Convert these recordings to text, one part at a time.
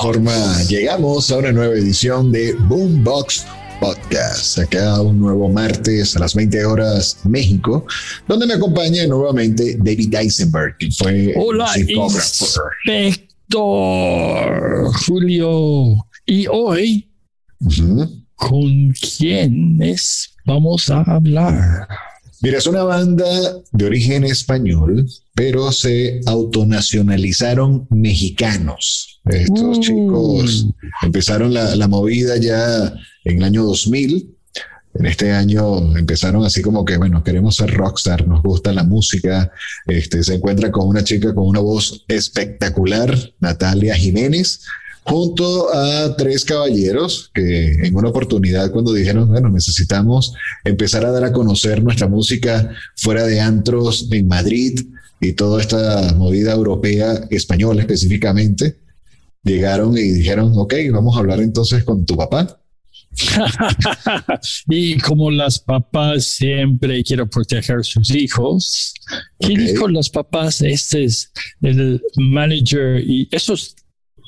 Forma llegamos a una nueva edición de Boombox Podcast. Acá un nuevo martes a las 20 horas México, donde me acompaña nuevamente David Eisenberg, que fue Hola, inspector Julio. Y hoy. ¿con quiénes vamos a hablar? Mira, es una banda de origen español, pero se autonacionalizaron mexicanos. Estos Mm. chicos empezaron la, la movida ya en el año 2000. En este año empezaron así como que, bueno, queremos ser rockstar, nos gusta la música. Este, se encuentra con una chica con una voz espectacular, Natalia Jiménez, junto a tres caballeros que en una oportunidad cuando dijeron, bueno, necesitamos empezar a dar a conocer nuestra música fuera de antros en Madrid y toda esta movida europea, española específicamente, llegaron y dijeron, ok, vamos a hablar entonces con tu papá. y como las papás siempre quieren proteger a sus hijos, ¿qué Ok. dijo los papás? Este es el manager y esos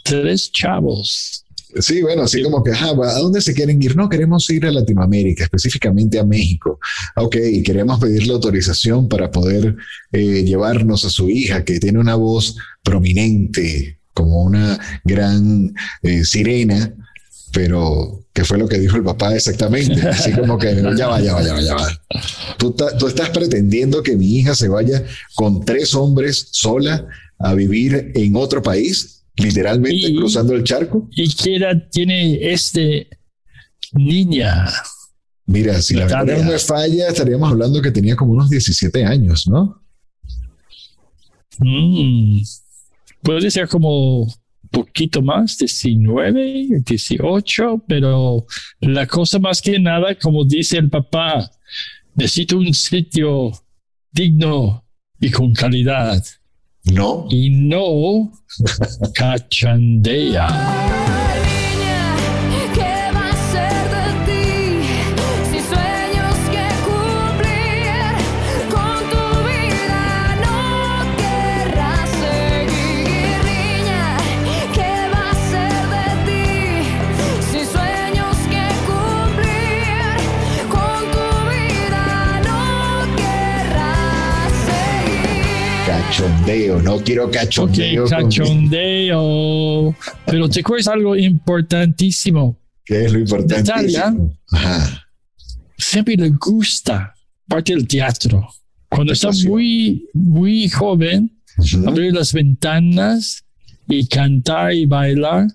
tres chavos. Sí, bueno, así como que, ajá, ¿a dónde se quieren ir? No, queremos ir a Latinoamérica, específicamente a México. Ok, queremos pedirle autorización para poder eh, llevarnos a su hija, que tiene una voz prominente, como una gran eh, sirena, pero ¿qué fue lo que dijo el papá exactamente? Así como que, ya va, ya va, ya va, ya va. Tú, tú estás pretendiendo que mi hija se vaya con tres hombres sola a vivir en otro país, literalmente Y- cruzando el charco. ¿Y qué edad tiene este niña? Mira, si la Natalia. memoria no me falla, estaríamos hablando que tenía como unos 17 años, ¿no? Mm, puede ser como poquito más, 19, 18, pero la cosa más que nada, como dice el papá, necesito un sitio digno y con calidad No. y no cachandea. Cachondeo, no quiero cachondeo. con- cachondeo. Pero te acuerdas algo importantísimo. ¿Qué es lo importante? Siempre le gusta parte del teatro. Cuando está muy, muy joven, abrir las ventanas y cantar y bailar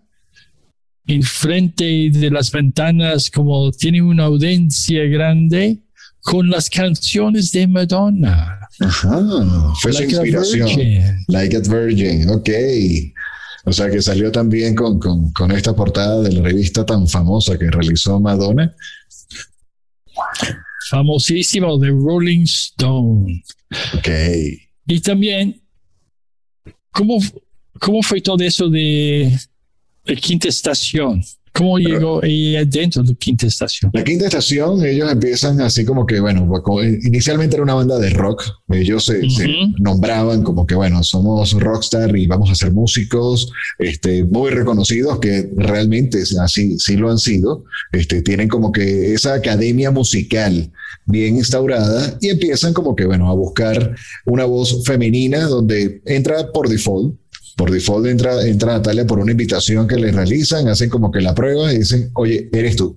enfrente de las ventanas como tiene una audiencia grande con las canciones de Madonna. Ajá. Fue su Like a inspiración. Like a Virgin, ok. O sea que salió también con, con, con esta portada de la revista tan famosa que realizó Madonna. Famosísimo de Rolling Stone. Ok. Y también, ¿cómo, cómo fue todo eso de, de Quinta Estación? ¿Cómo llegó ella dentro de Quinta Estación? La quinta estación, ellos empiezan así como que, bueno, inicialmente era una banda de rock. Ellos se, nombraban como que, bueno, somos rockstar y vamos a ser músicos este, muy reconocidos, que realmente así sí lo han sido. Este, tienen como que esa academia musical bien instaurada y empiezan como que, bueno, a buscar una voz femenina donde entra por default. Por default entra, entra Natalia por una invitación que les realizan, hacen como que la prueba y dicen, oye, eres tú.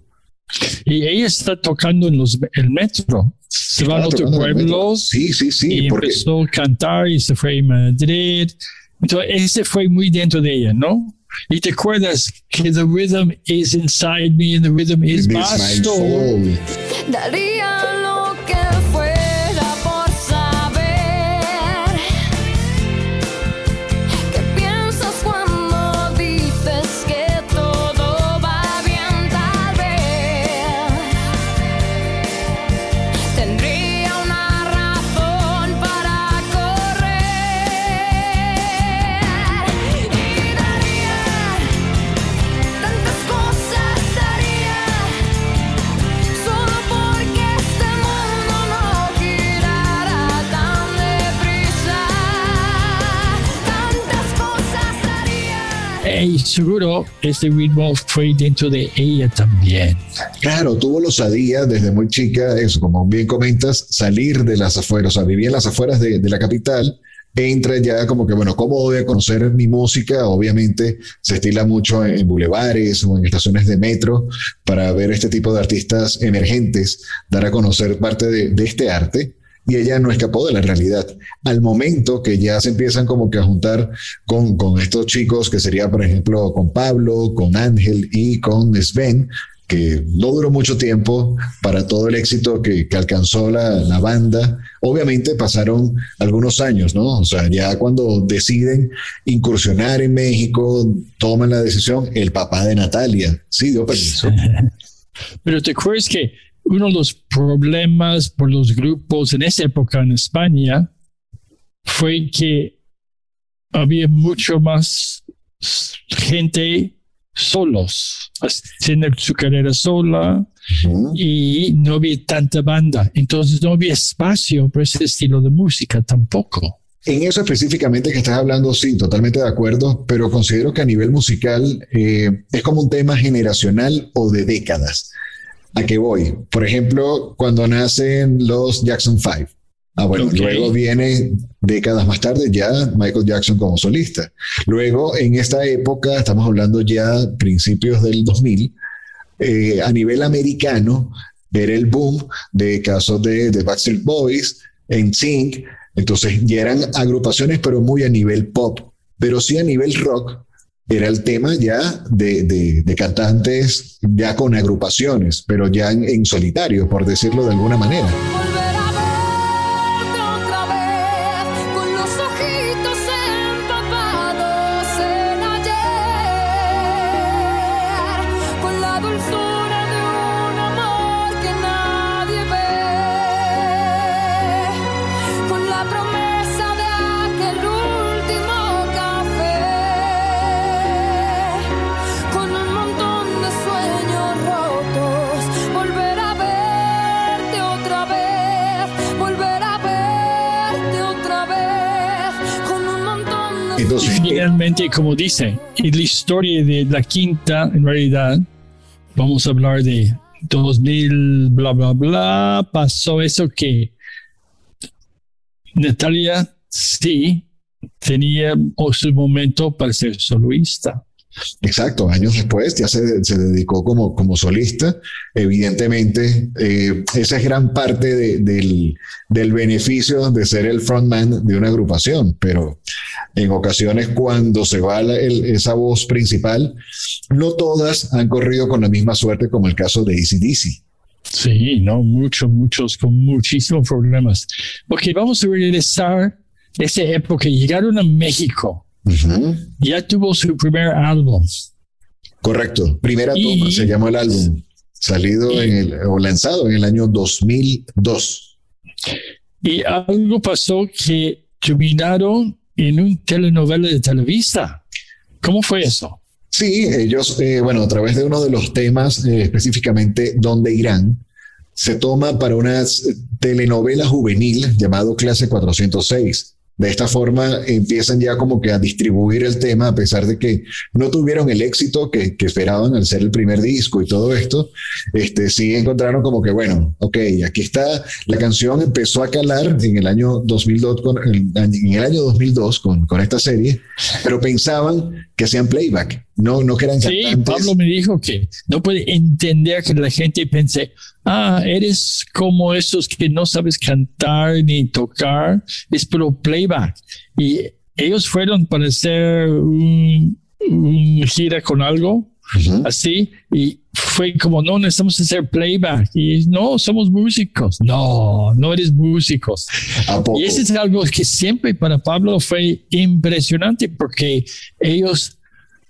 Y ella está tocando en los, el metro. Se va a otros pueblos Sí, sí, sí, y porque empezó a cantar y se fue a Madrid. Entonces, ese fue muy dentro de ella, ¿no? Y te acuerdas que the rhythm is inside me and the rhythm is my my soul. soul. Daría Y seguro este ritmo fue dentro de ella también. Claro, tuvo la osadía desde muy chica, eso, como bien comentas, salir de las afueras, o sea, vivía en las afueras de, de la capital, entra ya como que, bueno, ¿cómo voy a conocer mi música? Obviamente se estila mucho en, en bulevares o en estaciones de metro para ver este tipo de artistas emergentes, dar a conocer parte de, de este arte. Y ella no escapó de la realidad. Al momento que ya se empiezan como que a juntar con, con estos chicos, que sería, por ejemplo, con Pablo, con Ángel y con Sven, que no duró mucho tiempo para todo el éxito que, que alcanzó la, la, banda. Obviamente pasaron algunos años, ¿no? O sea, ya cuando deciden incursionar en México, toman la decisión, el papá de Natalia, sí dio permiso. Pero te acuerdas que uno de los problemas por los grupos en esa época en España fue que había mucho más gente solos, haciendo su carrera sola uh -huh. y no había tanta banda. Entonces no había espacio para ese estilo de música tampoco. En eso específicamente que estás hablando, sí, totalmente de acuerdo, pero considero que a nivel musical eh, es como un tema generacional o de décadas. ¿A qué voy? Por ejemplo, cuando nacen los Jackson 5. Ah, bueno, okay. luego viene décadas más tarde ya Michael Jackson como solista. Luego, en esta época, estamos hablando ya principios del 2000, eh, a nivel americano, ver el boom de casos de, de Backstreet Boys, en Sync, entonces ya eran agrupaciones, pero muy a nivel pop, pero sí a nivel rock, era el tema ya de, de, de, cantantes ya con agrupaciones, pero ya en, en, solitario, por decirlo de alguna manera. Como dice, en la historia de la quinta, en realidad, vamos a hablar de 2000, bla, bla, bla, pasó eso que Natalia sí tenía su momento para ser soloista. Exacto, años después ya se, se dedicó como, como solista. Evidentemente, eh, esa es gran parte de, del, del beneficio de ser el frontman de una agrupación, pero en ocasiones cuando se va la, el, esa voz principal, no todas han corrido con la misma suerte como el caso de ACDC. Sí, no, muchos, muchos con muchísimos problemas. Ok, vamos a regresar a esa época. Llegaron a México. Uh -huh. Ya tuvo su primer álbum. Correcto. Primera toma se llamó el álbum. Salido Y- en el, o lanzado en el año 2002. Y algo pasó que terminaron en un telenovela de Televisa. ¿Cómo fue eso? Sí, ellos, eh, bueno, a través de uno de los temas, eh, específicamente ¿Dónde irán? Se toma para una eh, telenovela juvenil llamado Clase 406. De esta forma empiezan ya como que a distribuir el tema, a pesar de que no tuvieron el éxito que, que esperaban al ser el primer disco y todo esto. Este, sí encontraron como que, bueno, ok, aquí está, la canción empezó a calar en el año 2002, con, en el año 2002 con, con esta serie, pero pensaban que hacían playback. No, no que eran Sí, cantantes. Pablo me dijo que no puede entender que la gente piense, ah, eres como esos que no sabes cantar ni tocar, es pero playback. Y ellos fueron para hacer un, un gira con algo así y fue como no necesitamos hacer playback y no somos músicos. No no eres músicos. Y ese es algo que siempre para Pablo fue impresionante porque ellos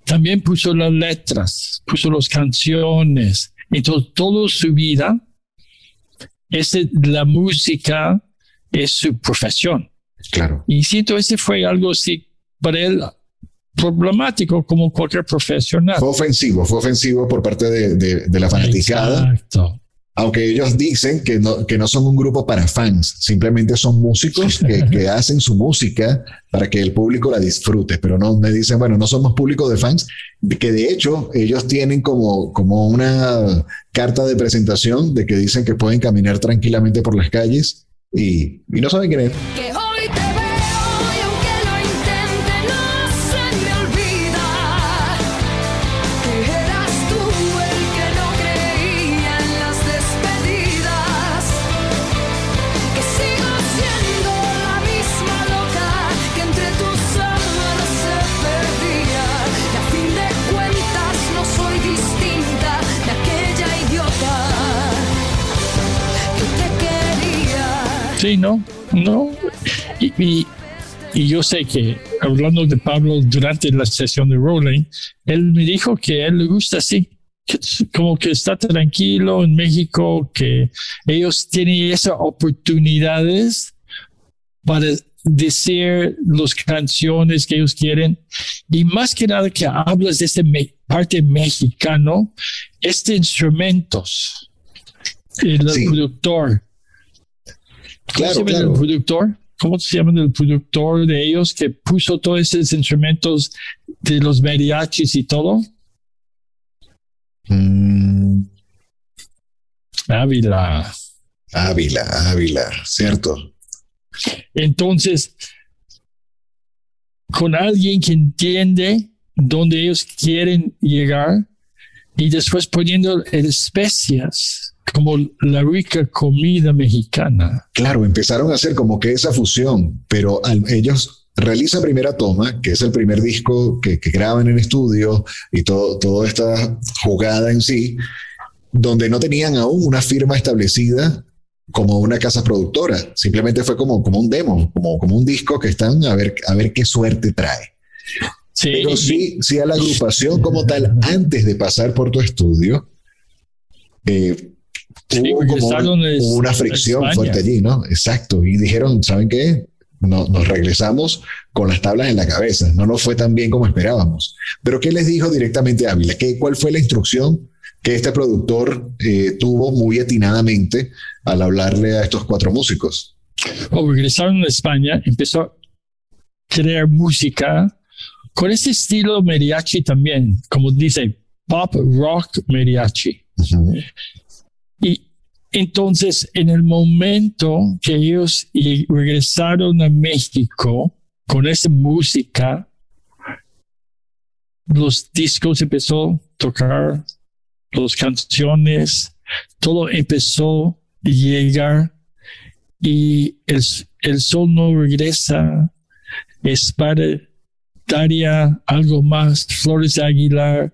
también puso las letras, puso las canciones. Entonces, toda su vida, ese, la música es su profesión. Claro. Y siento ese fue algo así para él problemático como cualquier profesional. Fue ofensivo, fue ofensivo por parte de, de- de la fanaticada, Exacto. Aunque ellos dicen que no, que no son un grupo para fans, simplemente son músicos que, que hacen su música para que el público la disfrute, pero no me dicen, bueno, no somos público de fans, que de hecho ellos tienen como, como una carta de presentación de que dicen que pueden caminar tranquilamente por las calles y, y no saben quién es. Sí, no, no. Y, y, y yo sé que hablando de Pablo durante la sesión de Rolling, él me dijo que a él le gusta así, como que está tranquilo en México, que ellos tienen esas oportunidades para decir las canciones que ellos quieren y más que nada que hablas de esta me- parte mexicano, este instrumentos, el Sí. productor. ¿Cómo se llama claro. el productor? ¿Cómo se llama el productor de ellos que puso todos esos instrumentos de los mariachis y todo? Mm, Ávila. Ávila, Ávila, cierto. Entonces, con alguien que entiende dónde ellos quieren llegar y después poniendo especias como la rica comida mexicana. Claro, empezaron a hacer como que esa fusión, pero al- ellos realizan primera toma, que es el primer disco que, que graban en estudio y todo, toda esta jugada en sí, donde no tenían aún una firma establecida como una casa productora, simplemente fue como, como un demo, como, como un disco que están a ver, a ver qué suerte trae. Sí, Pero sí, sí a la agrupación como tal, antes de pasar por tu estudio, eh, Sí, hubo como en- hubo una fricción fuerte allí, ¿no? Exacto. Y dijeron, ¿saben qué? No- nos regresamos con las tablas en la cabeza. No nos fue tan bien como esperábamos. Pero ¿qué les dijo directamente Ávila? ¿Qué, ¿Cuál fue la instrucción que este productor eh, tuvo muy atinadamente al hablarle a estos cuatro músicos? o regresaron a España, empezó a crear música con ese estilo mariachi también, como dice, pop rock mariachi. Ujú. Y entonces, en el momento que ellos regresaron a México con esa música, los discos empezó a tocar, las canciones, todo empezó a llegar y el, el sol no regresa, es para Daria, algo más, Flores de Aguilar,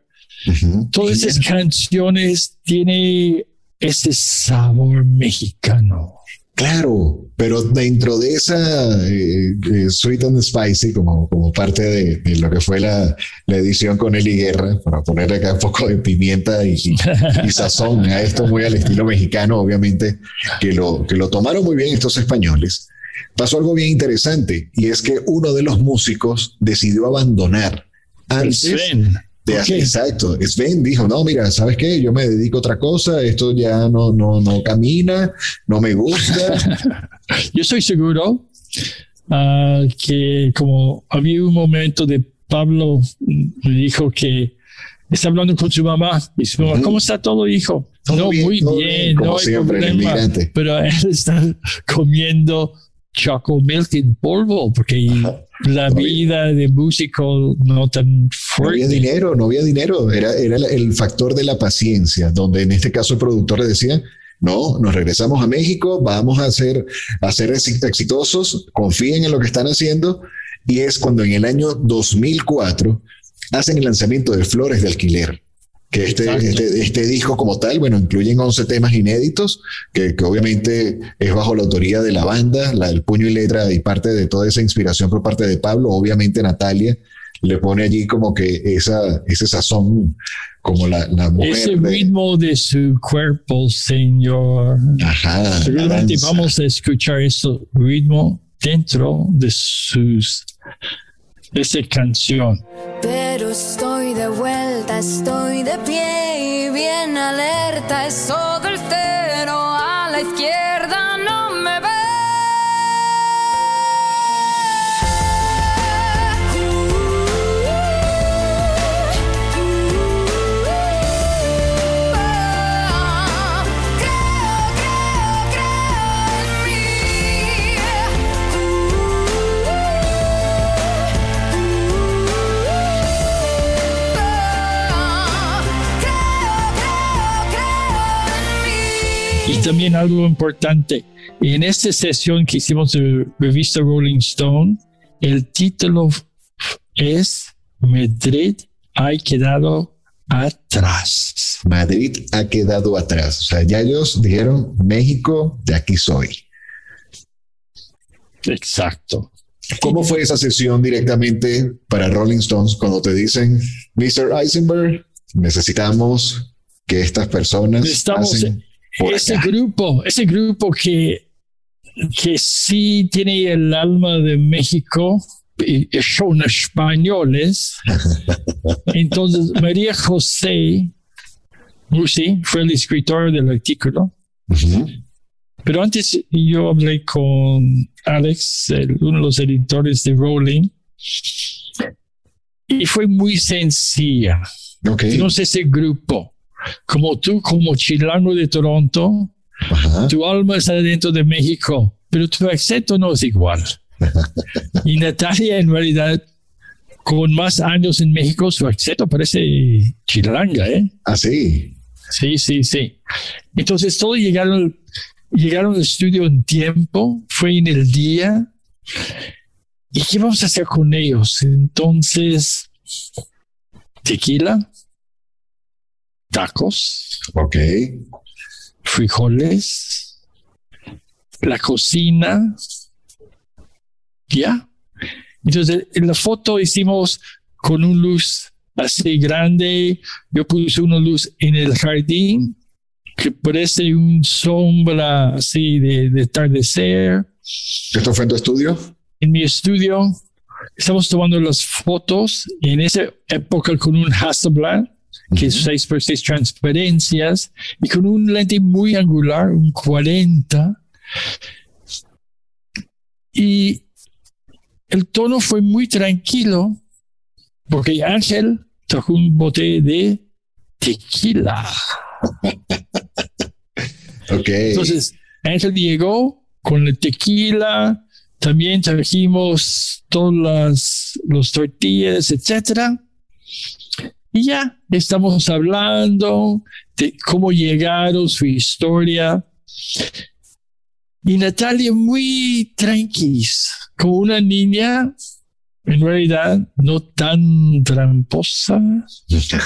todas esas canciones tienen ese sabor mexicano. Claro, pero dentro de esa eh, eh, Sweet and Spicy, como, como parte de, de lo que fue la, la edición con Eli Guerra, para poner acá un poco de pimienta y, y sazón a esto muy al estilo mexicano, obviamente, que lo, que lo tomaron muy bien estos españoles. Pasó algo bien interesante y es que uno de los músicos decidió abandonar antes de ¿por hacer, qué? exacto. Sven dijo, no, mira, ¿sabes qué? Yo me dedico a otra cosa, esto ya no, no, no camina, no me gusta. Yo estoy seguro ah, que como había un momento de Pablo mm, me dijo que está hablando con su mamá y su mamá, Ujú. ¿cómo está todo, hijo? Todo no, bien, muy bien, bien, no hay problema. Pero él está comiendo Choco Milk en polvo, porque Ajá. la No había- vida de músico no tan No fuerte. había dinero, no había dinero. Era, era el- factor de la paciencia, donde en este caso el productor le decía, no, nos regresamos a México, vamos a ser, a ser exi- exitosos, confíen en lo que están haciendo. Y es cuando en el año 2004 hacen el lanzamiento de Flores de Alquiler, que este, este, este disco como tal, bueno, incluyen 11 temas inéditos, que, que obviamente es bajo la autoría de la banda, la del puño y letra y parte de toda esa inspiración por parte de Pablo, obviamente Natalia le pone allí como que esa, ese sazón, como la, la mujer. Ese de- ritmo de su cuerpo, señor. Ajá, Seguramente vamos a escuchar ese ritmo dentro de sus de esa canción. Pero estoy de vuelta, estoy de pie y bien alerta. Es todo el cero también algo importante, en esta sesión que hicimos de revista Rolling Stone, el título es Madrid ha quedado atrás. Madrid ha quedado atrás. O sea, ya ellos dijeron, México, de aquí soy. Exacto. ¿Cómo fue esa sesión directamente para Rolling Stones cuando te dicen, Mr. Eisenberg, necesitamos que estas personas Necesitamos pasen por ese acá"? grupo, ese grupo que, que sí tiene el alma de México y y son españoles. Entonces, María José Musi fue el escritor del artículo. Ujú. Pero antes yo hablé con Alex, el- uno de los editores de Rolling, y fue muy sencilla. Ok. Tenemos ese grupo. Como tú, como chilango de Toronto, Ajá. tu alma está dentro de México, pero tu acento no es igual. y Natalia, en realidad, con más años en México, su acento parece chilanga, ¿eh? Así. Sí, sí, sí. Entonces, todos llegaron, llegaron al estudio en tiempo, fue en el día. ¿Y qué vamos a hacer con ellos? Entonces, tequila, tacos, Ok. frijoles, la cocina, ya. Entonces, en la foto hicimos con una luz así grande. Yo puse una luz en el jardín que parece un sombra así de, de atardecer. ¿Esto fue en tu estudio? En mi estudio estamos tomando las fotos en esa época con un Hasselblad que es 6 por 6 transparencias y con un lente muy angular, un 40. Y el tono fue muy tranquilo porque Ángel trajo un bote de tequila. Ok. Entonces, Ángel llegó con el tequila, también trajimos todas las los tortillas, etcétera. Y ya estamos hablando de cómo llegaron, su historia. Y Natalia muy tranquis, como una niña, en realidad no tan tramposa,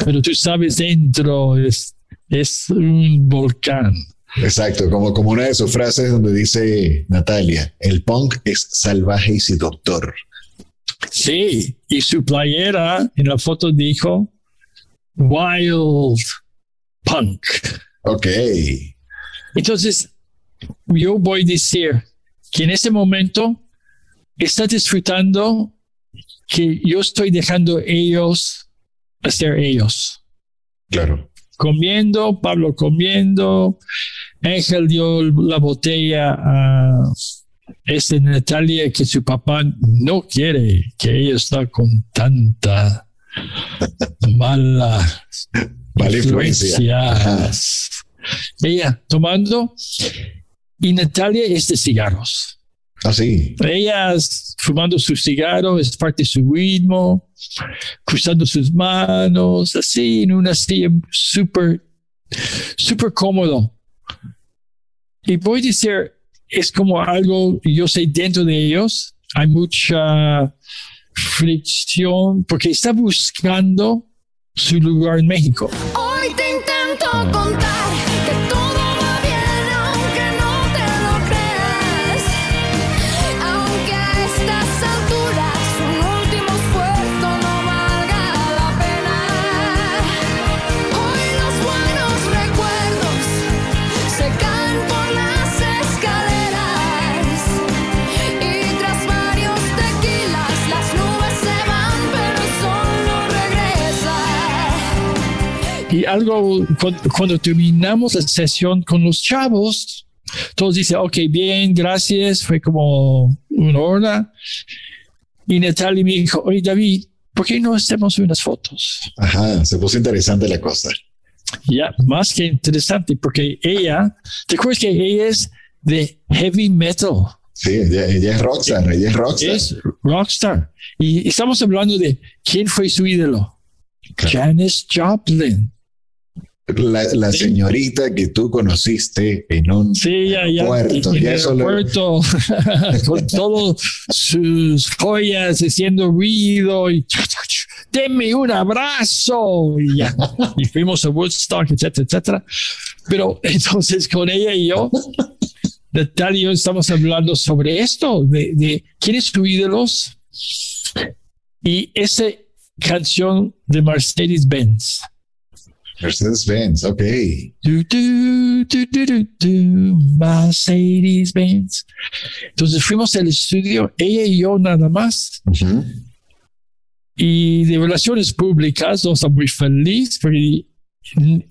pero tú sabes, dentro es, es un volcán. Exacto, como, como una de sus frases donde dice Natalia, el punk es salvaje y seductor. Sí, y su playera en la foto dijo Wild Punk. Ok. Entonces, yo voy a decir que en ese momento está disfrutando que yo estoy dejando ellos hacer ellos. Claro. Comiendo, Pablo comiendo, Ángel dio la botella a este Natalia que su papá no quiere que ella está con tanta mala Mala influencia. influencias. Ella tomando y Natalia es de cigarros. Así. Ellas fumando su cigarro es parte de su ritmo, cruzando sus manos, así en una silla súper, súper cómodo. Y voy a decir, es como algo, yo sé, dentro de ellos hay mucha fricción porque está buscando su lugar en México. Hoy te intento contar que todo Y algo, cuando, cuando terminamos la sesión con los chavos, todos dicen, ok, bien, gracias, fue como una hora. Y Natalia me dijo, oye David, ¿por qué no hacemos unas fotos? Ajá, se puso interesante la cosa. Ya, más que interesante, porque ella, ¿te acuerdas que ella es de heavy metal? Sí, ella, ella es rockstar, ella es rockstar. Es rockstar. Y estamos hablando de quién fue su ídolo. Claro. Janis Joplin. La, la Sí. señorita que tú conociste en un Sí, ya, ya. puerto. en ya el lo- con todas sus joyas haciendo ruido y denme un abrazo y ya. Y fuimos a Woodstock, etcétera, etcétera. Pero entonces con ella y yo, Natalia y yo estamos hablando sobre esto, de, de quiénes su ídolos y esa canción de Mercedes Benz. Mercedes-Benz, ok. Du, du, du, du, du, du, Mercedes Benz. Entonces fuimos al estudio, ella y yo nada más, y de relaciones públicas, no está muy feliz porque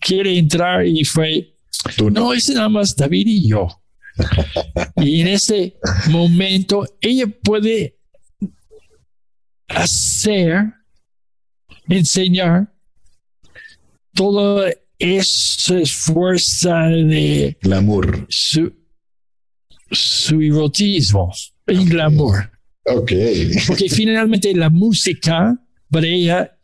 quiere entrar y fue, Tú no. no, es nada más David y yo. y en ese momento ella puede hacer, enseñar toda esa fuerza de Glamour. su, su erotismo y glamour. Ok. Porque finalmente la música para ella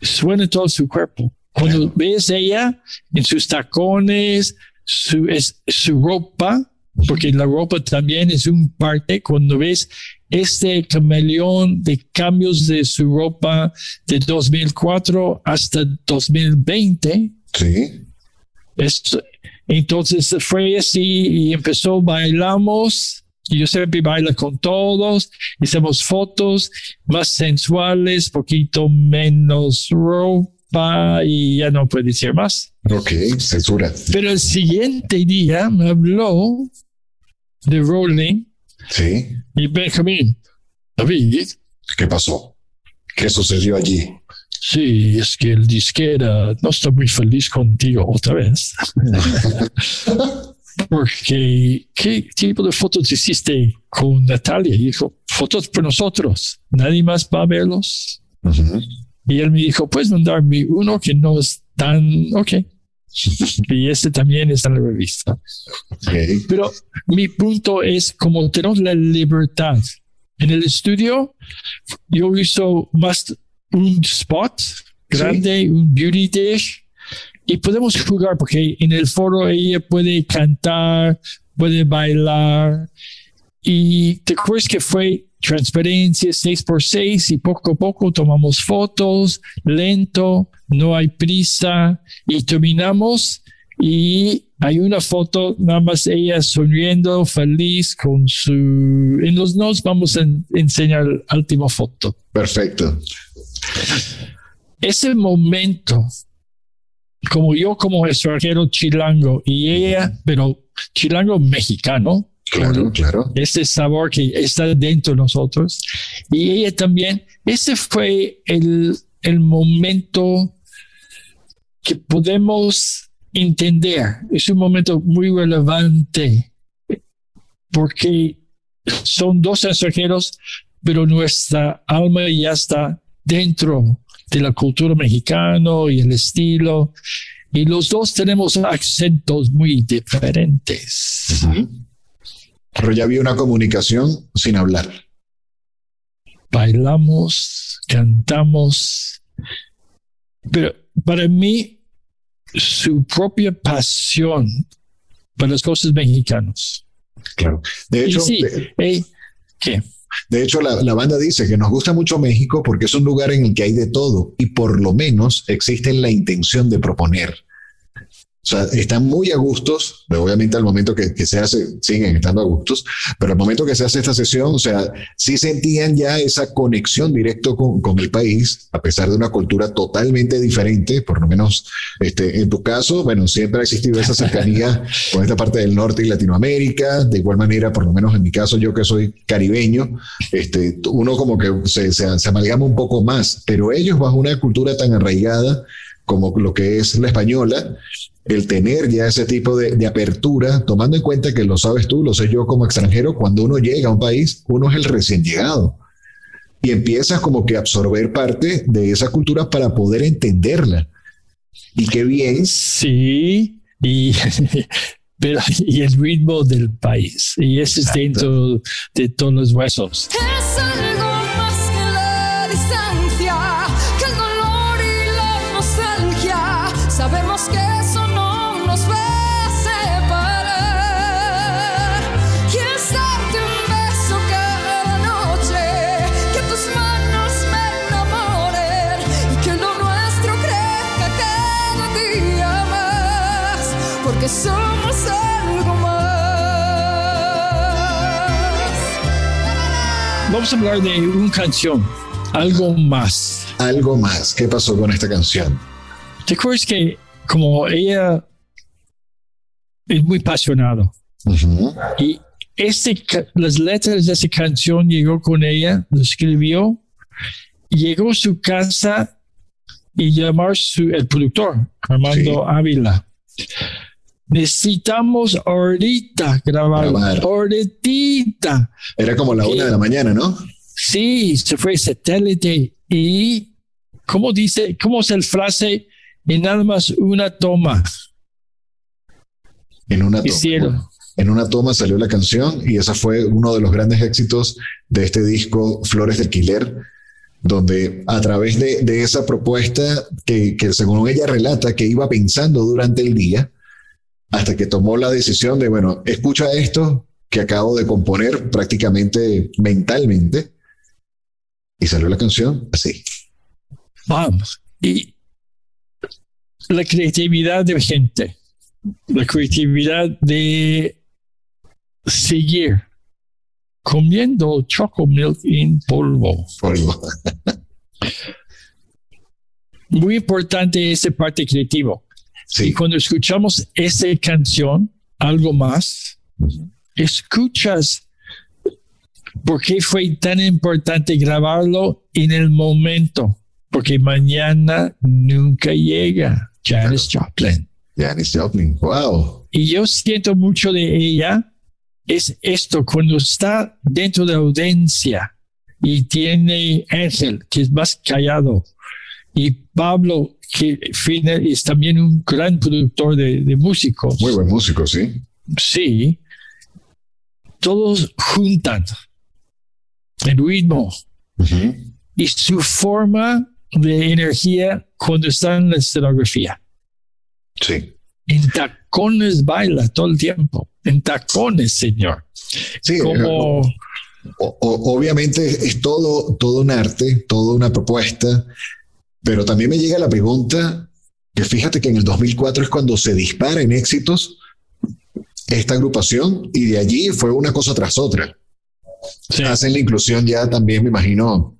suena en todo su cuerpo. Cuando ves ella en sus tacones, su, es, su ropa, porque la ropa también es un parte, cuando ves este camaleón de cambios de su ropa de 2004 hasta 2020, Sí. esto- entonces fue así y empezó, bailamos. y Yo siempre bailo con todos, hicimos fotos más sensuales, poquito menos ropa y ya no puedo decir más. Ok. Censura. Pero el siguiente día me habló de Rolling Sí. y Benjamin. David, ¿Qué pasó? ¿Qué sucedió allí? sí, es que el disquera no está muy feliz contigo otra vez. Porque, ¿qué tipo de fotos hiciste con Natalia? Y dijo, fotos por nosotros, nadie más va a verlos. Y él me dijo, puedes mandarme uno que no es tan, ok. y este también está en la revista. Pero mi punto es, como tenemos la libertad en el estudio, yo hizo más un spot grande, un beauty dish, y podemos jugar porque en el foro ella puede cantar, puede bailar, y te acuerdas que fue transparencia 6x6 y poco a poco tomamos fotos, lento, no hay prisa, y terminamos y hay una foto, nada más ella sonriendo, feliz con su... En los nos vamos a en- enseñar la última foto. Perfecto. Ese momento, como yo como extranjero chilango y ella, pero chilango mexicano, Claro, claro. ese sabor que está dentro de nosotros. Y ella también, ese fue el, el momento que podemos entender. Es un momento muy relevante porque son dos extranjeros, pero nuestra alma ya está dentro de la cultura mexicana y el estilo. Y los dos tenemos acentos muy diferentes. Pero ya había una comunicación sin hablar. bailamos, cantamos, pero para mí su propia pasión para las cosas mexicanas. Claro. De hecho, sí, de, ¿qué? de hecho la, la banda dice que nos gusta mucho México porque es un lugar en el que hay de todo y por lo menos existe la intención de proponer. O sea, están muy a gustos, pero obviamente al momento que, que se hace, siguen estando a gustos, pero al momento que se hace esta sesión, o sea, sí sentían ya esa conexión directo con, con el país, a pesar de una cultura totalmente diferente, por lo menos este, en tu caso, bueno, siempre ha existido esa cercanía con esta parte del norte y Latinoamérica, de igual manera, por lo menos en mi caso, yo que soy caribeño, este, uno como que se, se, se amalgama un poco más, pero ellos bajo una cultura tan arraigada, como lo que es la española, el tener ya ese tipo de, de, apertura, tomando en cuenta que lo sabes tú, lo sé yo como extranjero, cuando uno llega a un país, uno es el recién llegado y empiezas como que a absorber parte de esa cultura para poder entenderla. Y qué bien. Sí, y, pero, y el ritmo del país, y ese es dentro de todos los huesos. Vamos a hablar de una canción, algo más. Algo más. ¿Qué pasó con esta canción? ¿Te acuerdas que como ella es muy apasionado Uh -huh. y este, las letras de esa canción llegó con ella, lo escribió, llegó a su casa y llamó su, el productor, Armando Ávila. Necesitamos ahorita grabar, Grabar. ahorita. Era como la una de la mañana, ¿no? Sí, se fue satélite y, ¿cómo dice, cómo es el frase? Y nada más una toma. En una toma. En una toma salió la canción y esa fue uno de los grandes éxitos de este disco Flores de Alquiler, donde a través de, de esa propuesta que, que según ella relata que iba pensando durante el día, hasta que tomó la decisión de, bueno, escucha esto que acabo de componer prácticamente mentalmente y salió la canción así. Vamos. Y la creatividad de gente, la creatividad de seguir comiendo choco milk en polvo. Polvo. Muy importante esa parte creativa. Y Sí, cuando escuchamos esa canción, algo más, escuchas por qué fue tan importante grabarlo en el momento, porque mañana nunca llega. Janis Joplin. Janis Joplin. Wow. Y yo siento mucho de ella, es esto, cuando está dentro de la audiencia y tiene Ángel, que es más callado, y Pablo, fina- es también un gran productor de, de músicos. Muy buen músico, sí. Sí, todos juntan el ritmo Ujú. y su forma de energía cuando está en la escenografía. Sí. En tacones baila todo el tiempo. En tacones, señor. Sí, eh, Como o- o- obviamente es todo, todo un arte, toda una propuesta, pero también me llega la pregunta que fíjate que en el 2004 es cuando se dispara en éxitos esta agrupación y de allí fue una cosa tras otra. sí, Hacen la inclusión ya también, me imagino,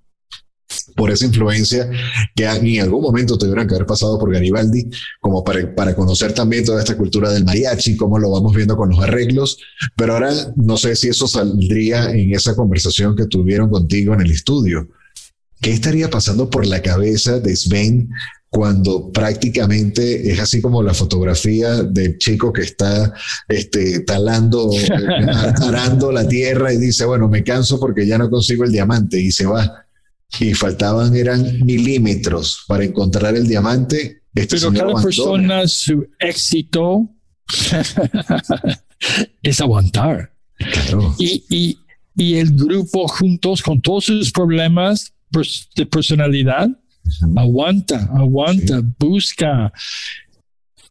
por esa influencia que en algún momento tuvieron que haber pasado por Garibaldi, como para, para conocer también toda esta cultura del mariachi, cómo lo vamos viendo con los arreglos. Pero ahora no sé si eso saldría en esa conversación que tuvieron contigo en el estudio. ¿Qué estaría pasando por la cabeza de Sven cuando prácticamente es así como la fotografía del chico que está este, talando, arando la tierra y dice, bueno, me canso porque ya no consigo el diamante y se va? Y faltaban, eran milímetros para encontrar el diamante. Este pero cada abandona. persona, su éxito es aguantar. Claro. Y, y, y el grupo juntos con todos sus problemas pers- de personalidad, aguanta, aguanta, busca.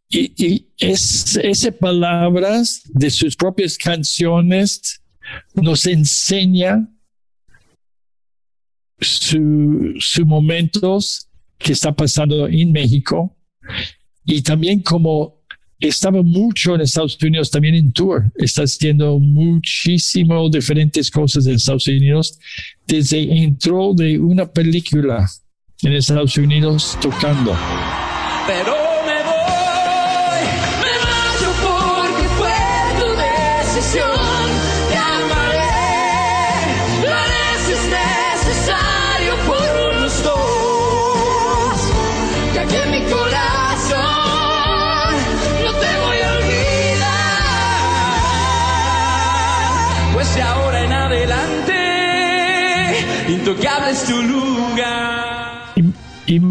Y, y es, esas palabras de sus propias canciones nos enseña su, su momentos que está pasando en México y también como estaba mucho en Estados Unidos, también en tour, está haciendo muchísimo diferentes cosas en Estados Unidos desde entró de una película en Estados Unidos tocando. Pero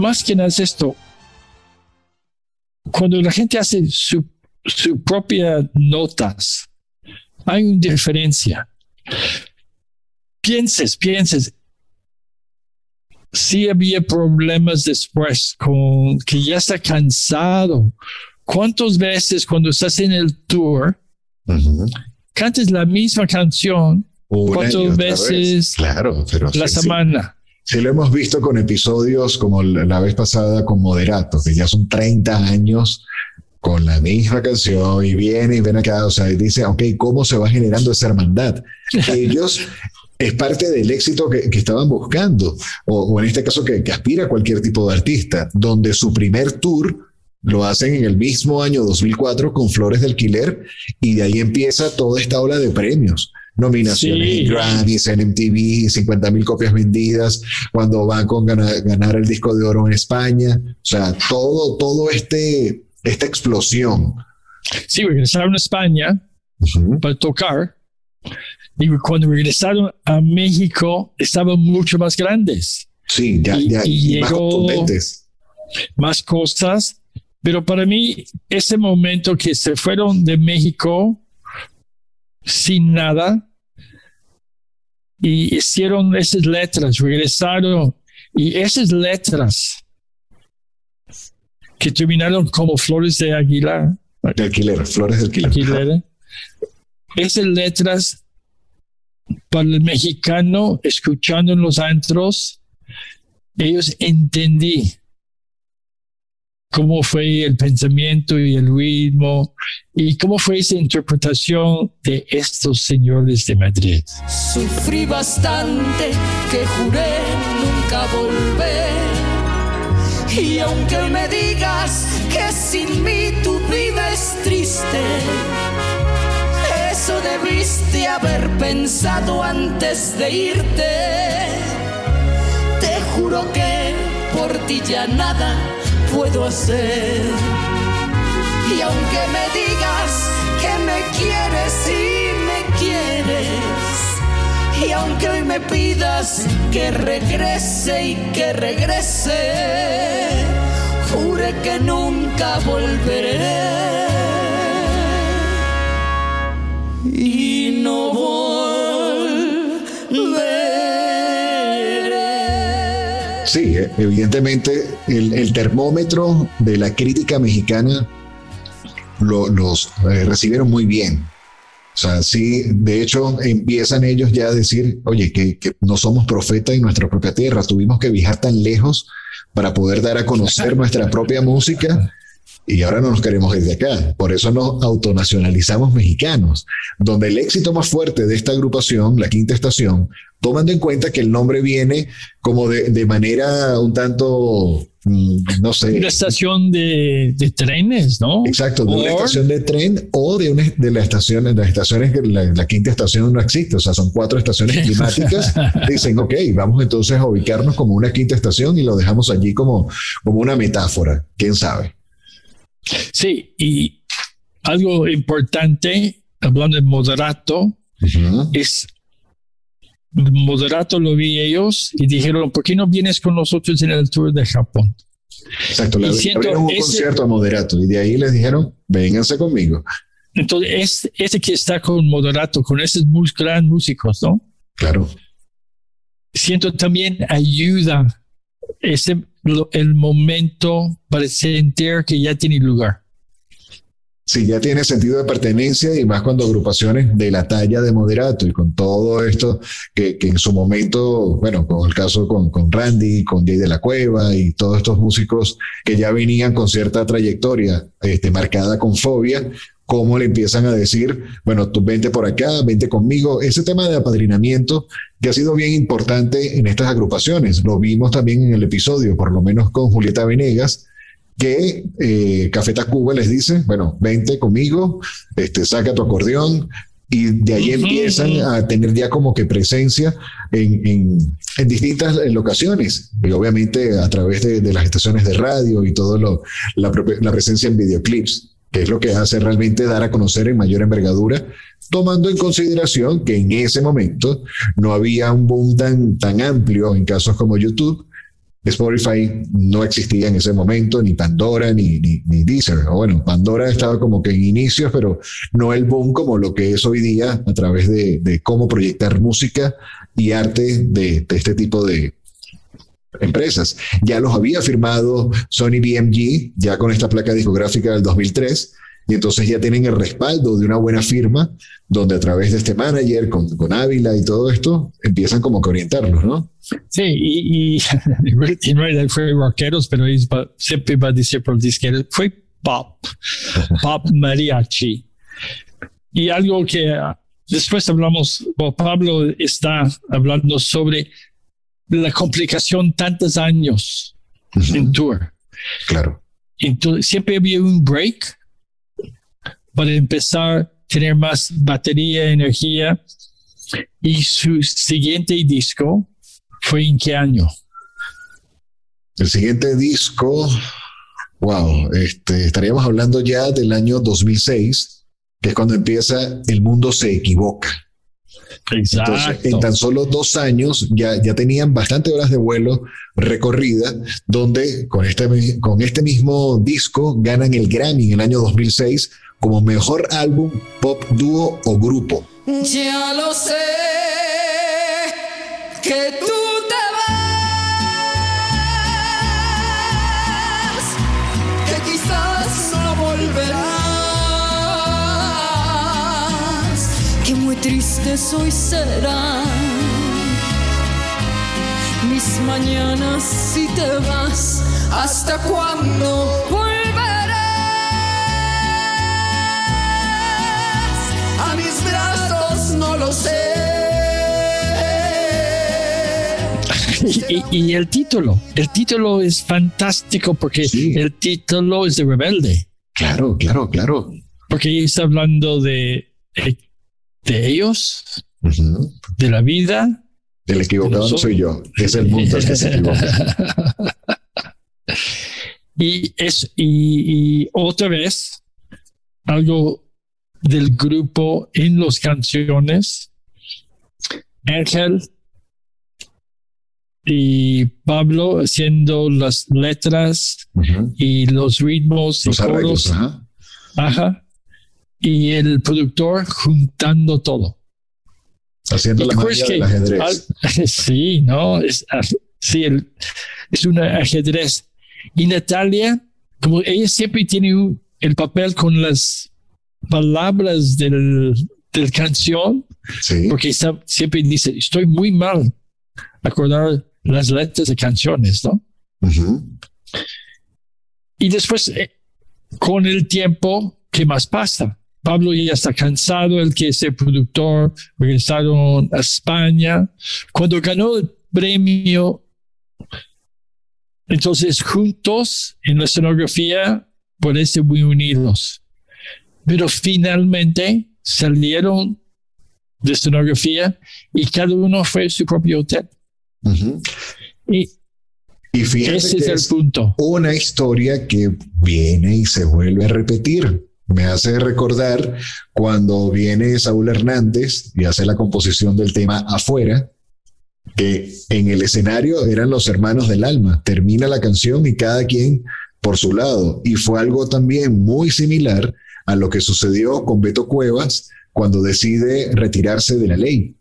más que nada es esto, cuando la gente hace su, su propia notas, hay una diferencia. Pienses, pienses. Si había problemas después con que ya está cansado. ¿Cuántas veces cuando estás en el tour Ujú. cantas la misma canción Una ¿Cuántas veces vez. Claro, pero la sí. semana? Sí lo hemos visto con episodios como la vez pasada con Moderato, que ya son 30 años con la misma canción y viene y ven acá, o sea, y dice, ok, ¿cómo se va generando esa hermandad? Ellos es parte del éxito que, que estaban buscando, o, o en este caso que, que aspira cualquier tipo de artista, donde su primer tour lo hacen en el mismo año 2004 con Flores de Alquiler y de ahí empieza toda esta ola de premios. Nominaciones Sí. en Grammys, en MTV, 50 mil copias vendidas, cuando van con ganar, ganar el disco de oro en España. O sea, todo, todo este, esta explosión. Sí, regresaron a España Ujú. para tocar. Y cuando regresaron a México, estaban mucho más grandes, Sí, ya, Y- ya, y y más contundentes. más cosas. Pero para mí, ese momento que se fueron de México sin nada. Y hicieron esas letras, regresaron. Y esas letras que terminaron como flores de Aguilar, De alquiler, Flores de alquiler. Aguilera, esas letras para el mexicano escuchando en los antros, ellos entendí cómo fue el pensamiento y el ritmo y cómo fue esa interpretación de estos señores de Madrid. Sufrí bastante que juré nunca volver. Y aunque me digas que sin mí tu vida es triste, eso debiste haber pensado antes de irte. Te juro que por ti ya nada puedo hacer. Y aunque me digas que me quieres y me quieres, y aunque hoy me pidas que regrese y que regrese, jure que nunca volveré. Y Sí, eh, evidentemente el, termómetro de la crítica mexicana lo- los eh, recibieron muy bien. O sea, sí, de hecho empiezan ellos ya a decir, oye, que no somos profetas en nuestra propia tierra, tuvimos que viajar tan lejos para poder dar a conocer nuestra propia música y ahora no nos queremos desde acá. Por eso nos autonacionalizamos mexicanos, donde el éxito más fuerte de esta agrupación, la quinta estación, tomando en cuenta que el nombre viene como de, de manera un tanto, mm, no sé, Una estación de, de trenes, ¿no? Exacto, de una Or- estación de tren o de una de las estaciones, las estaciones que la, la quinta estación no existe, o sea, son cuatro estaciones climáticas. Dicen, ok, vamos entonces a ubicarnos como una quinta estación y lo dejamos allí como, como una metáfora, quién sabe. Sí, y algo importante, hablando de moderato, es moderato lo vi ellos y dijeron, ¿por qué no vienes con nosotros en el tour de Japón? Exacto, le abrieron un ese- concierto a Moderato y de ahí les dijeron, vénganse conmigo. entonces, es, ese que está con Moderato, con esos mus- gran músicos, ¿no? Claro. Siento también ayuda ese, el momento para sentir que ya tiene lugar. Sí, ya tiene sentido de pertenencia y más cuando agrupaciones de la talla de moderato y con todo esto que, que en su momento, bueno, con el caso con, con Randy, con Jay de la Cueva y todos estos músicos que ya venían con cierta trayectoria este, marcada con fobia, cómo le empiezan a decir, bueno, tú vente por acá, vente conmigo. Ese tema de apadrinamiento que ha sido bien importante en estas agrupaciones. Lo vimos también en el episodio, por lo menos con Julieta Venegas, que eh, Café Tacuba les dice, bueno, vente conmigo, este, saca tu acordeón, y de ahí empiezan a tener ya como que presencia en, en, en distintas locaciones, y obviamente a través de, de las estaciones de radio y todo lo, la presencia en videoclips, que es lo que hace realmente dar a conocer en mayor envergadura, tomando en consideración que en ese momento no había un boom tan, tan amplio en casos como YouTube, Spotify no existía en ese momento, ni Pandora, ni, ni, ni Deezer. Bueno, Pandora estaba como que en inicios, pero no el boom como lo que es hoy día a través de, de cómo proyectar música y arte de, de este tipo de empresas. Ya los había firmado Sony BMG, ya con esta placa discográfica del 2003, y entonces ya tienen el respaldo de una buena firma, donde a través de este manager, con, con Ávila y todo esto, empiezan como que orientarlos, ¿no? Sí, y, y en realidad fue rockeros, pero siempre va a decir por disqueros, fue pop, pop mariachi. Y algo que ah, después hablamos, Pablo está hablando sobre la complicación tantos años en tour. Claro. Entonces, siempre había un break para empezar a tener más batería, energía. Y su siguiente disco fue en qué año? El siguiente disco, wow, este, estaríamos hablando ya del año 2006, que es cuando empieza El Mundo se equivoca. Entonces, en tan solo dos años ya, ya tenían bastante horas de vuelo recorrida, donde con este, con este mismo disco ganan el Grammy en el año 2006 como mejor álbum pop dúo o grupo. Ya lo sé que tú tristes hoy serán mis mañanas si te vas. ¿Hasta cuándo volverás a mis brazos? No lo sé. Y, y- y el título, el título es fantástico porque Sí. el título es de Rebelde, Claro, claro, claro. porque está hablando de, de ellos, de la vida. El equivocado no soy yo, es el mundo el que se equivoca. Y, es, y, y otra vez, algo del grupo en las canciones. Ángel y Pablo haciendo las letras y los ritmos y Los arreglos, coros. ajá. Ajá. Y el productor juntando todo. haciendo la ¿Y acuerdas magia del ajedrez. al- sí, ¿no? Es, ah, sí, el- es un ajedrez. Y Natalia, como ella siempre tiene un- el papel con las palabras del, del canción, Sí, porque está- siempre dice, estoy muy mal acordar las letras de canciones, ¿no? Ujú. Y después, eh, con el tiempo, ¿qué más pasa? Pablo ya está cansado, el que es el productor, regresaron a España. Cuando ganó el premio, entonces juntos en la escenografía, parece muy unidos. Pero finalmente salieron de escenografía y cada uno fue a su propio hotel. Y Y fíjate ese que es el punto. una historia que viene y se vuelve a repetir. Me hace recordar cuando viene Saúl Hernández y hace la composición del tema afuera, que en el escenario eran los hermanos del alma. Termina la canción y cada quien por su lado. Y fue algo también muy similar a lo que sucedió con Beto Cuevas cuando decide retirarse de la ley.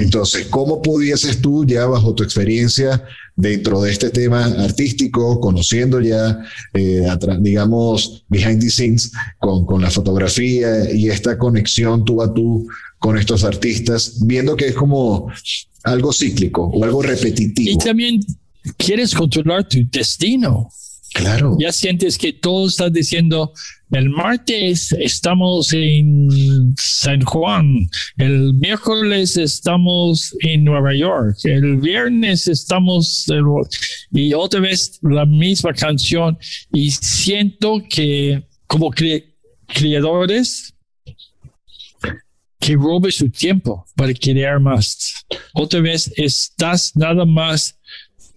Entonces, ¿cómo pudieses tú ya bajo tu experiencia dentro de este tema artístico, conociendo ya, eh, digamos, behind the scenes con, con la fotografía y esta conexión tú a tú con estos artistas, viendo que es como algo cíclico o algo Y repetitivo? también quieres controlar tu destino. Claro. Ya sientes que todo está diciendo, el martes estamos en San Juan, el miércoles estamos en Nueva York, el viernes estamos y otra vez la misma canción y siento que como cre- creadores que robe su tiempo para crear más. Otra vez estás nada más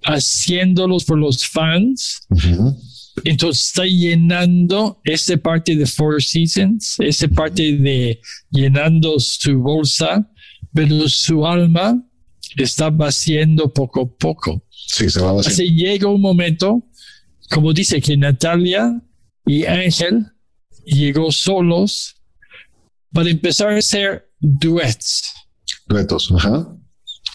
haciéndolos por los fans Ujú. entonces está llenando esa parte de Four Seasons, esa parte de llenando su bolsa, pero su alma está vaciando poco a poco. Sí, se va a vaciar. Así llega un momento, como dice que Natalia y Ángel llegó solos para empezar a hacer duets. Duetos. Ajá.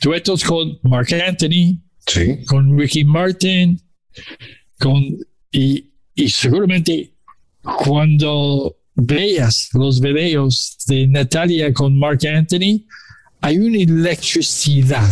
Duetos con Mark Anthony, Sí. con Ricky Martin, con y, y seguramente cuando veas los videos de Natalia con Mark Anthony, hay una electricidad.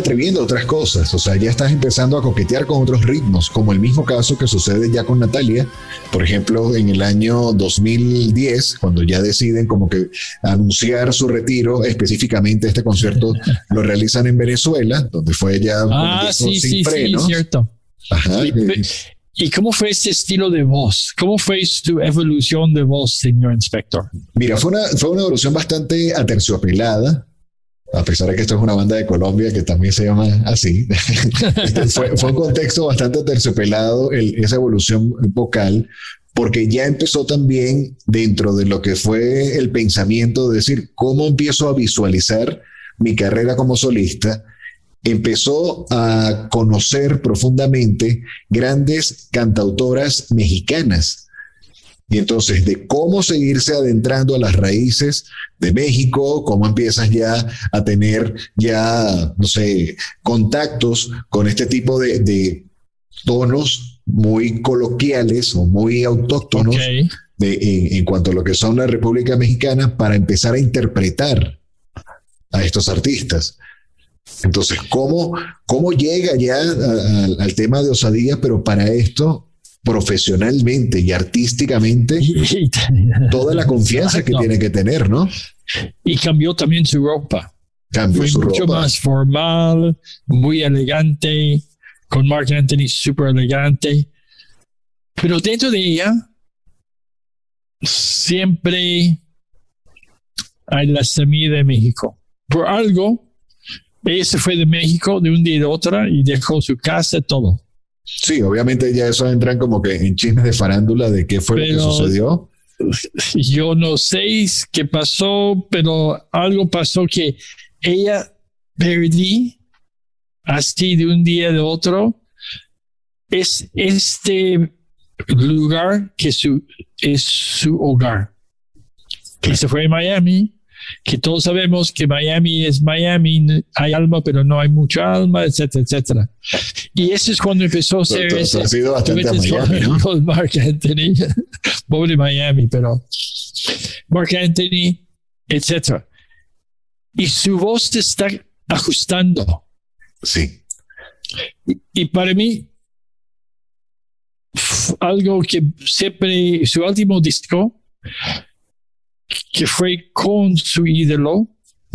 Atreviendo a otras cosas, o sea, ya estás empezando a coquetear con otros ritmos, como el mismo caso que sucede ya con Natalia, por ejemplo, en el año 2010, cuando ya deciden como que anunciar su retiro, específicamente este concierto lo realizan en Venezuela, donde fue ya Ah, sí, sin sí, sí, frenos. cierto. Ajá, Y, eh, ¿Y cómo fue ese estilo de voz? ¿Cómo fue su evolución de voz, señor inspector? Mira, fue una, fue una evolución bastante aterciopelada, a pesar de que esto es una banda de Colombia que también se llama así. Este, fue, un contexto bastante aterciopelado el- esa evolución vocal, porque ya empezó también dentro de lo que fue el pensamiento de decir, ¿cómo empiezo a visualizar mi carrera como solista? Empezó a conocer profundamente grandes cantautoras mexicanas. Y entonces, de cómo seguirse adentrando a las raíces de México, cómo empiezas ya a tener ya, no sé, contactos con este tipo de, de tonos muy coloquiales o muy autóctonos de- en, en cuanto a lo que son la República Mexicana para empezar a interpretar a estos artistas. Entonces, ¿cómo, cómo llega ya a- a- al tema de osadía, pero para esto profesionalmente y artísticamente, toda la confianza que tiene que tener, ¿no? y cambió también su ropa. Cambió Fue su mucho ropa. más formal, muy elegante, con Mark Anthony súper elegante. Pero dentro de ella, siempre hay la semilla de México. Por algo, ella se fue de México de un día a otro y dejó su casa, todo. Sí, obviamente ya eso entran como que en chismes de farándula de qué fue lo que sucedió. Yo no sé qué pasó, pero algo pasó que ella perdí así de un día de otro. Es este lugar que su, es su hogar. Que se fue a Miami, que todos sabemos que Miami es Miami, hay alma, pero no hay mucha alma, etcétera, etcétera. Y eso es cuando empezó a ser Mark Anthony, pobre Miami, pero Mark Anthony, etcétera. Y su voz te está ajustando. Sí. Y, y para mí, algo que siempre, su último disco, que fue con su ídolo,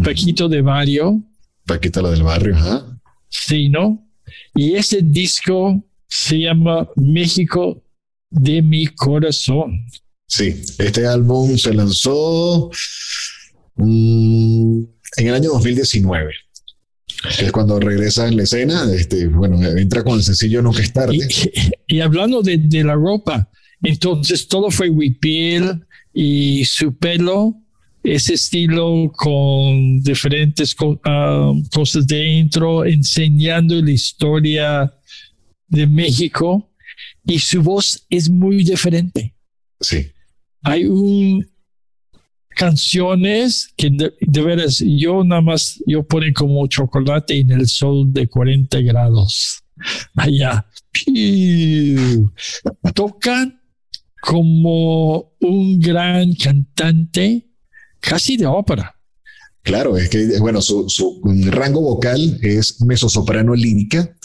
Paquito de Barrio, Paquita la del barrio, ajá. sí, ¿no? Y ese disco se llama México de mi corazón. Sí, este álbum se lanzó mm, en el año 2019, que es cuando regresa en la escena. Este, bueno, entra con el sencillo Nunca es tarde. Y, y hablando de, de la ropa, entonces todo fue huipil y su pelo, ese estilo con diferentes co- ah, cosas dentro, enseñando la historia de México. Y su voz es muy diferente. Sí, Hay un canciones que de, de veras yo nada más yo pone como chocolate en el sol de 40 grados allá Piu. tocan como un gran cantante casi de ópera claro, es que, bueno, su, su rango vocal es mezzosoprano lírica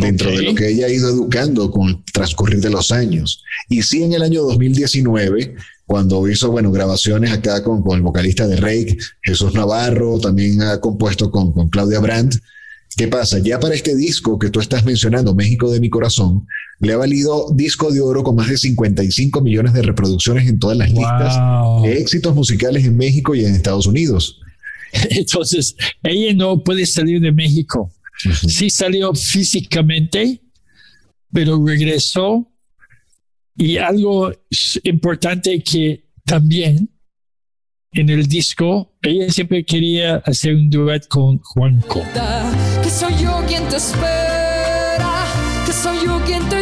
dentro Ok. de lo que ella ha ido educando con el transcurrir de los años. Y sí, en el año 2019, cuando hizo, bueno, grabaciones acá con, con el vocalista de Rake, Jesús Navarro, también ha compuesto con, con Claudia Brandt. ¿Qué pasa? Ya para este disco que tú estás mencionando, México de mi corazón, le ha valido disco de oro con más de 55 millones de reproducciones en todas las listas wow. de éxitos musicales en México y en Estados Unidos. entonces ella no puede salir de México sí salió físicamente, pero regresó. Y algo importante que también en el disco, ella siempre quería hacer un duet con Juanco. Que soy yo quien te espera, que soy yo quien te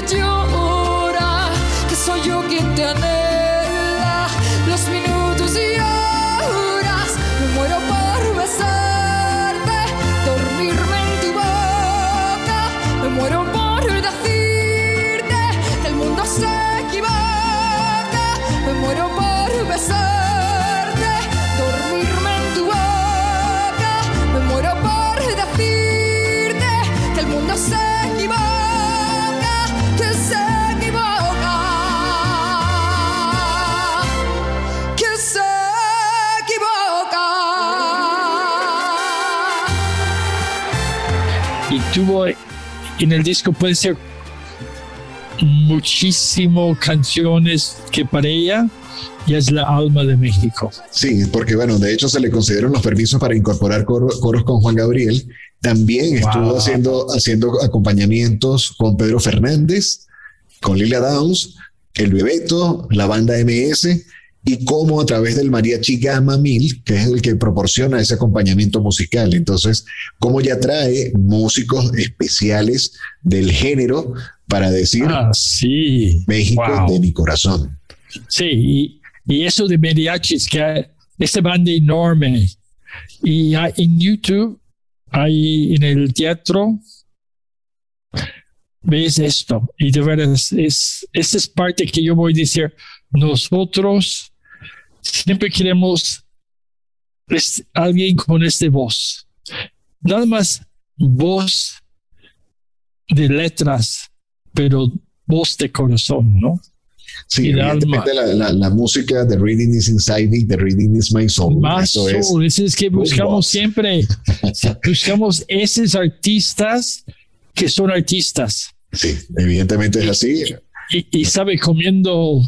tuvo en el disco puede ser muchísimo canciones que para ella ya es la alma de México. Sí, porque bueno, de hecho se le concedieron los permisos para incorporar coro- coros con Juan Gabriel. También estuvo Wow. haciendo, haciendo acompañamientos con Pedro Fernández, con Lilia Downs, el Bebeto, la banda MS y como a través del Mariachi Gama Mil, que es el que proporciona ese acompañamiento musical. Entonces, como ya trae músicos especiales del género para decir Ah, sí. México Wow. de mi corazón. Sí, y, y eso de mariachis, que esta banda enorme. Y hay- en YouTube, hay en el teatro, ves esto. Y de veras, es, esa es parte que yo voy a decir. Nosotros siempre queremos es- alguien con esta voz. Nada más voz de letras, pero voz de corazón, ¿no? Sí, de evidentemente la, la- la música de Reading is Inside Me, The Reading is My Soul. Más Eso es. soul, eso es que buscamos siempre. buscamos esos artistas que son artistas. Sí, evidentemente es así. Y, y sabe, comiendo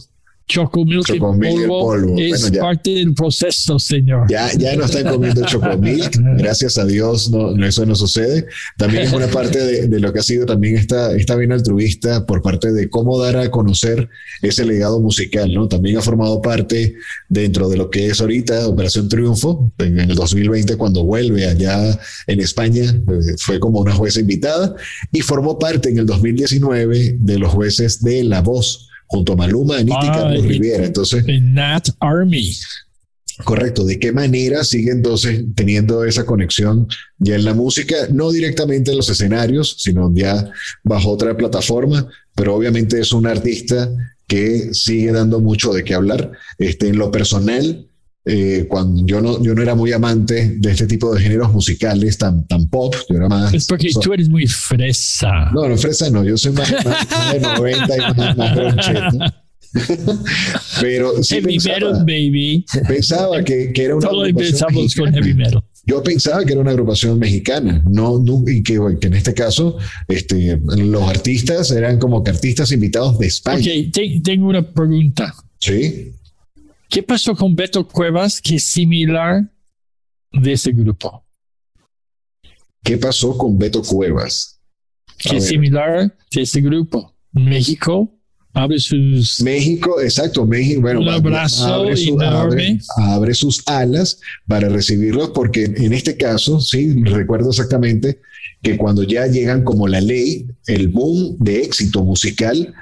chocomilk Chocomilk en polvo, polvo. es Bueno, parte del proceso, señor. Ya, ya no están comiendo chocomilk, gracias a Dios no, no, eso no sucede. También es una parte de, de lo que ha sido también esta, esta bien altruista por parte de cómo dar a conocer ese legado musical, ¿no? También ha formado parte dentro de lo que es ahorita Operación Triunfo, en el 2020 cuando vuelve allá en España, eh, fue como una jueza invitada y formó parte en el 2019 de los jueces de La Voz junto a Maluma, Anita y. Carlos Rivera. Entonces, En Nat Army. Correcto. ¿De qué manera sigue entonces teniendo esa conexión ya en la música? No directamente en los escenarios, sino ya bajo otra plataforma, pero obviamente es un artista que sigue dando mucho de qué hablar. Este, en lo personal, eh, cuando yo no, yo no era muy amante de este tipo de géneros musicales tan, tan pop, yo era más... Es porque so- tú eres muy fresa. No, no, fresa no, yo soy más, más- más de 90 y más, más groncheta. Pero sí heavy pensaba, metal, baby. pensaba que, que era una Todo agrupación empezamos con heavy metal. Yo pensaba que era una agrupación mexicana, no, no- y que, que en este caso este, los artistas eran como que artistas invitados de España. Ok, te- tengo una pregunta. Sí, ¿Qué pasó con Beto Cuevas que es similar de ese grupo? ¿qué pasó con Beto Cuevas? A Que es similar de ese grupo. México abre sus... México, exacto, México, bueno, Un abrazo abre, su- enorme. abre- abre sus alas para recibirlos, porque en este caso, sí, recuerdo exactamente que cuando ya llegan como la ley, el boom de éxito musical,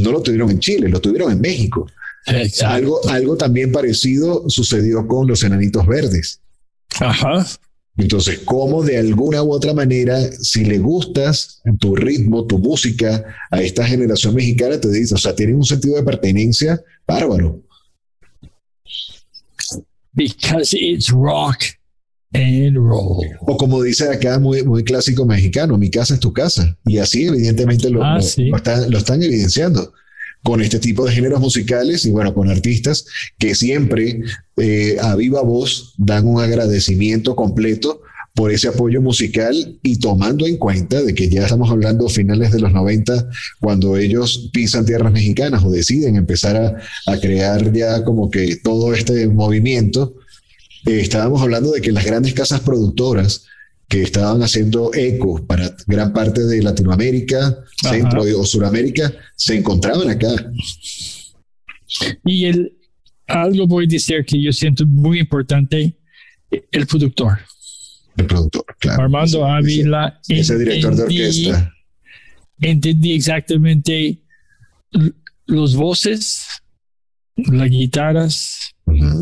no lo tuvieron en Chile, lo tuvieron en México. Exacto. Algo, algo también parecido sucedió con los enanitos verdes. Ajá. Entonces, ¿cómo de alguna u otra manera, si le gustas tu ritmo, tu música a esta generación mexicana, te dice, o sea, tienen un sentido de pertenencia bárbaro? Because it's rock and roll. O como dice acá, muy, muy clásico mexicano, mi casa es tu casa. Y así evidentemente lo, Ah, lo- sí. lo están, lo están evidenciando con este tipo de géneros musicales y bueno, con artistas que siempre eh, a viva voz dan un agradecimiento completo por ese apoyo musical y tomando en cuenta de que ya estamos hablando finales de los 90, cuando ellos pisan tierras mexicanas o deciden empezar a, crear ya como que todo este movimiento, eh, estábamos hablando de que las grandes casas productoras que estaban haciendo eco para gran parte de Latinoamérica, Ajá. Centro o Suramérica, se encontraban acá. Y el, algo voy a decir que yo siento muy importante, el productor. El productor, claro. Armando Ávila. Ese, ese director de entendí- orquesta. Entendí exactamente los voces, las guitarras,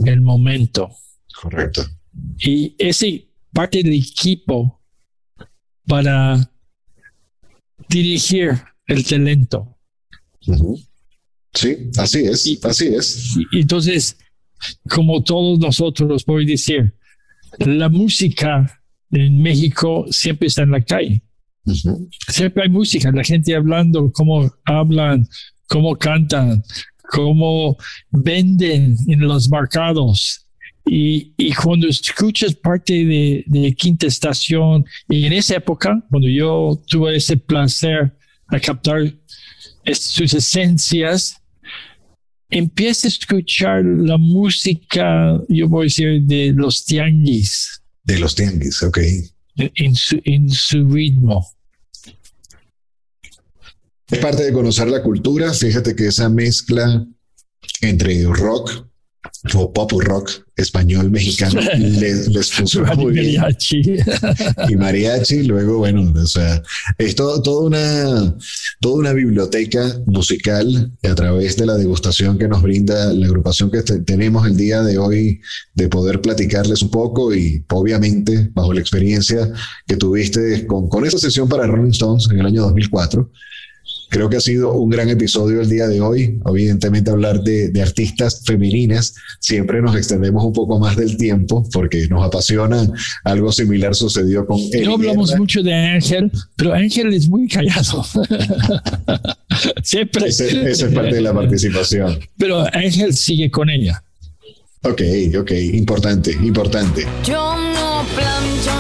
el momento. Correcto. Y ese parte del equipo para dirigir el talento. Sí, así es, Y- así es. Y Entonces, como todos nosotros, voy a decir, la música en México siempre está en la calle. Siempre hay música, la gente hablando, cómo hablan, cómo cantan, cómo venden en los mercados. Y, y cuando escuchas parte de, de Quinta Estación, y en esa época, cuando yo tuve ese placer a captar es- sus esencias, empieza a escuchar la música, yo voy a decir, de los tianguis De los tianguis, ok. en su, en su ritmo. Es parte de conocer la cultura. Fíjate que esa mezcla entre rock o pop rock español mexicano les, les funciona muy bien. Mariachi. y mariachi, luego, bueno, o sea, es todo- toda una, toda una biblioteca musical a través de la degustación que nos brinda la agrupación que te- tenemos el día de hoy, de poder platicarles un poco y obviamente bajo la experiencia que tuviste con, con esa sesión para Rolling Stones en el año 2004. Creo que ha sido un gran episodio el día de hoy. Evidentemente hablar de, de artistas femeninas, siempre nos extendemos un poco más del tiempo porque nos apasiona. Algo similar sucedió con... Eli No hablamos Guerra. mucho de Ángel, pero Ángel es muy callado. Siempre. Ese- esa es parte de la participación. Pero Ángel sigue con ella. Ok, ok, importante, importante. Yo no plancho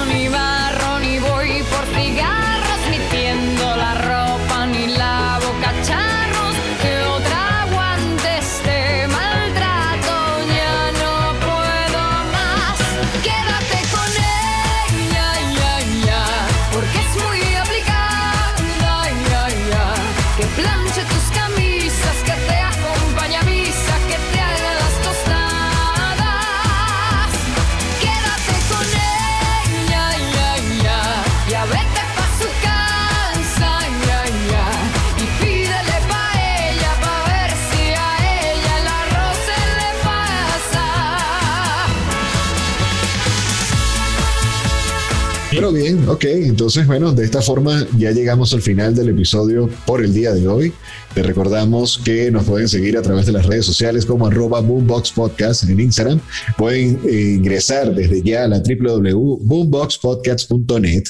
Pero bien, ok. Entonces, bueno, de esta forma ya llegamos al final del episodio por el día de hoy. Te recordamos que nos pueden seguir a través de las redes sociales como arroba Boombox Podcast en Instagram. Pueden eh, ingresar desde ya a la www.boomboxpodcast.net,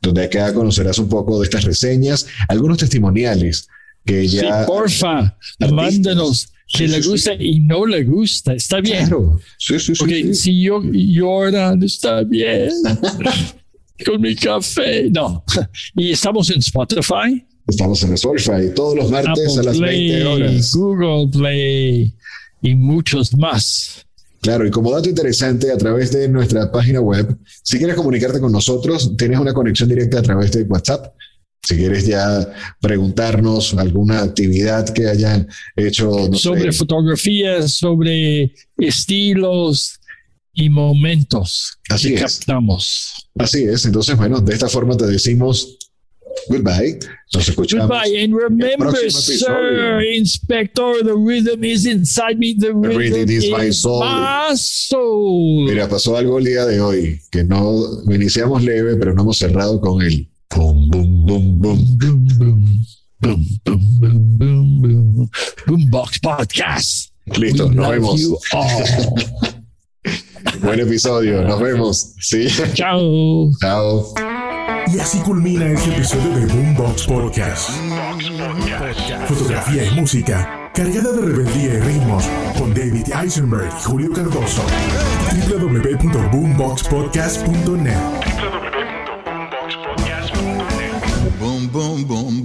donde acá conocerás un poco de estas reseñas, algunos testimoniales que ya... Sí, porfa, artistas. mándenos que Sí, le sí, gusta y no le gusta. Está bien. Claro. Sí, sí, sí. Porque sí. si yo lloran, está bien. Con mi café. No. Y estamos en Spotify, Estamos en Spotify todos los martes a las 20 Play, horas. Google Play y muchos más. Claro, y como dato interesante, a través de nuestra página web, si quieres comunicarte con nosotros, tienes una conexión directa a través de WhatsApp. Si quieres ya preguntarnos alguna actividad que hayan hecho no sé, sobre fotografías, sobre estilos y momentos Así que es. captamos. Así es. Entonces, bueno, de esta forma te decimos goodbye. Nos escuchamos. Goodbye. And remember, sir, Inspector, the rhythm is inside me. The rhythm, rhythm is my soul. my soul. Mira, pasó algo el día de hoy, que no iniciamos leve, pero no hemos cerrado con el boom, boom, boom, boom. Boom, boom, boom, boom, boom, boom, boom. Boombox Podcast. Listo, We nos vemos. Buen episodio, nos vemos. Sí. Chao. Chao. Y así culmina este episodio de Boombox Podcast. Fotografía y música cargada de rebeldía y ritmos con David Eisenberg y Julio Cardoso. www.boomboxpodcast.net Boom, boom, boom.